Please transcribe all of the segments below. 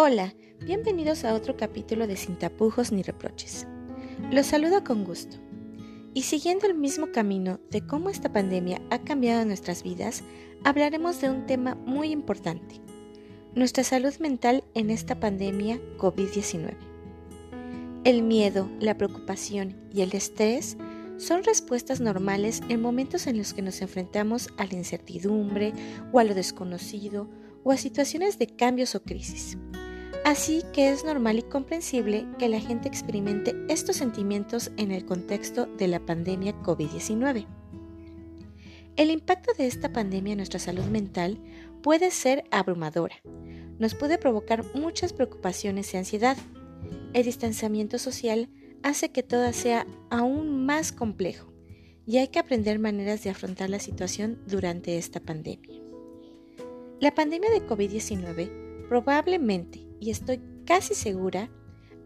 Hola, bienvenidos a otro capítulo de Sin tapujos ni reproches. Los saludo con gusto. Y siguiendo el mismo camino de cómo esta pandemia ha cambiado nuestras vidas, hablaremos de un tema muy importante, nuestra salud mental en esta pandemia COVID-19. El miedo, la preocupación y el estrés son respuestas normales en momentos en los que nos enfrentamos a la incertidumbre o a lo desconocido o a situaciones de cambios o crisis. Así que es normal y comprensible que la gente experimente estos sentimientos en el contexto de la pandemia COVID-19. El impacto de esta pandemia en nuestra salud mental puede ser abrumadora. Nos puede provocar muchas preocupaciones y ansiedad. El distanciamiento social hace que todo sea aún más complejo y hay que aprender maneras de afrontar la situación durante esta pandemia. La pandemia de COVID-19 probablemente, y estoy casi segura,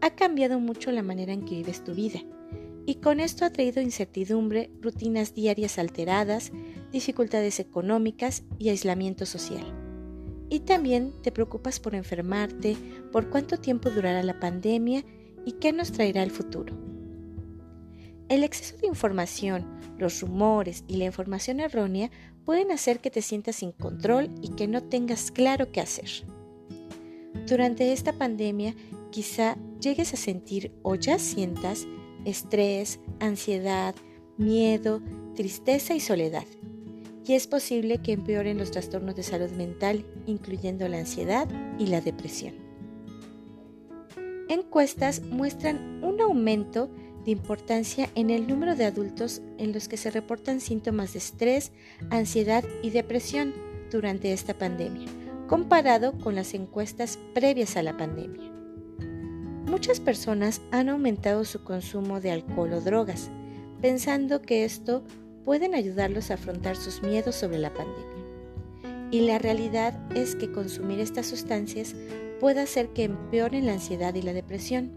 ha cambiado mucho la manera en que vives tu vida, y con esto ha traído incertidumbre, rutinas diarias alteradas, dificultades económicas y aislamiento social. Y también te preocupas por enfermarte, por cuánto tiempo durará la pandemia y qué nos traerá el futuro. El exceso de información, los rumores y la información errónea pueden hacer que te sientas sin control y que no tengas claro qué hacer. Durante esta pandemia quizá llegues a sentir o ya sientas estrés, ansiedad, miedo, tristeza y soledad. Y es posible que empeoren los trastornos de salud mental, incluyendo la ansiedad y la depresión encuestas muestran un aumento de importancia en el número de adultos en los que se reportan síntomas de estrés, ansiedad y depresión durante esta pandemia, comparado con las encuestas previas a la pandemia. Muchas personas han aumentado su consumo de alcohol o drogas, pensando que esto pueden ayudarlos a afrontar sus miedos sobre la pandemia. Y la realidad es que consumir estas sustancias puede hacer que empeoren la ansiedad y la depresión.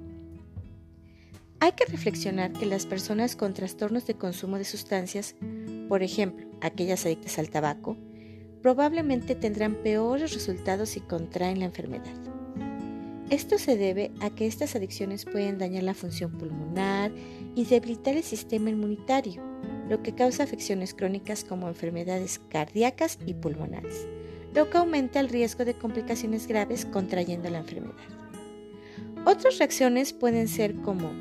Hay que reflexionar que las personas con trastornos de consumo de sustancias, por ejemplo, aquellas adictas al tabaco, probablemente tendrán peores resultados si contraen la enfermedad. Esto se debe a que estas adicciones pueden dañar la función pulmonar y debilitar el sistema inmunitario, lo que causa afecciones crónicas como enfermedades cardíacas y pulmonares lo que aumenta el riesgo de complicaciones graves contrayendo la enfermedad. Otras reacciones pueden ser como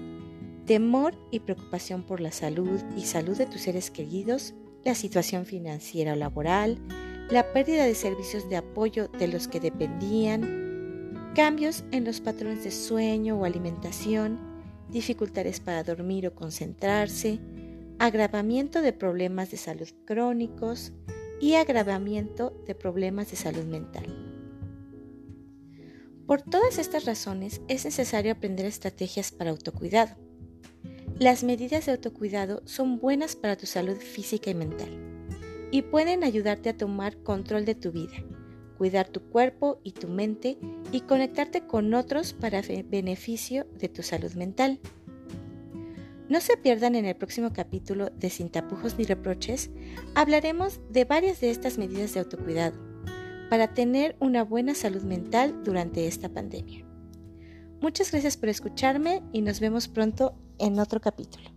temor y preocupación por la salud y salud de tus seres queridos, la situación financiera o laboral, la pérdida de servicios de apoyo de los que dependían, cambios en los patrones de sueño o alimentación, dificultades para dormir o concentrarse, agravamiento de problemas de salud crónicos, y agravamiento de problemas de salud mental. Por todas estas razones es necesario aprender estrategias para autocuidado. Las medidas de autocuidado son buenas para tu salud física y mental y pueden ayudarte a tomar control de tu vida, cuidar tu cuerpo y tu mente y conectarte con otros para beneficio de tu salud mental. No se pierdan en el próximo capítulo de Sin tapujos ni reproches, hablaremos de varias de estas medidas de autocuidado para tener una buena salud mental durante esta pandemia. Muchas gracias por escucharme y nos vemos pronto en otro capítulo.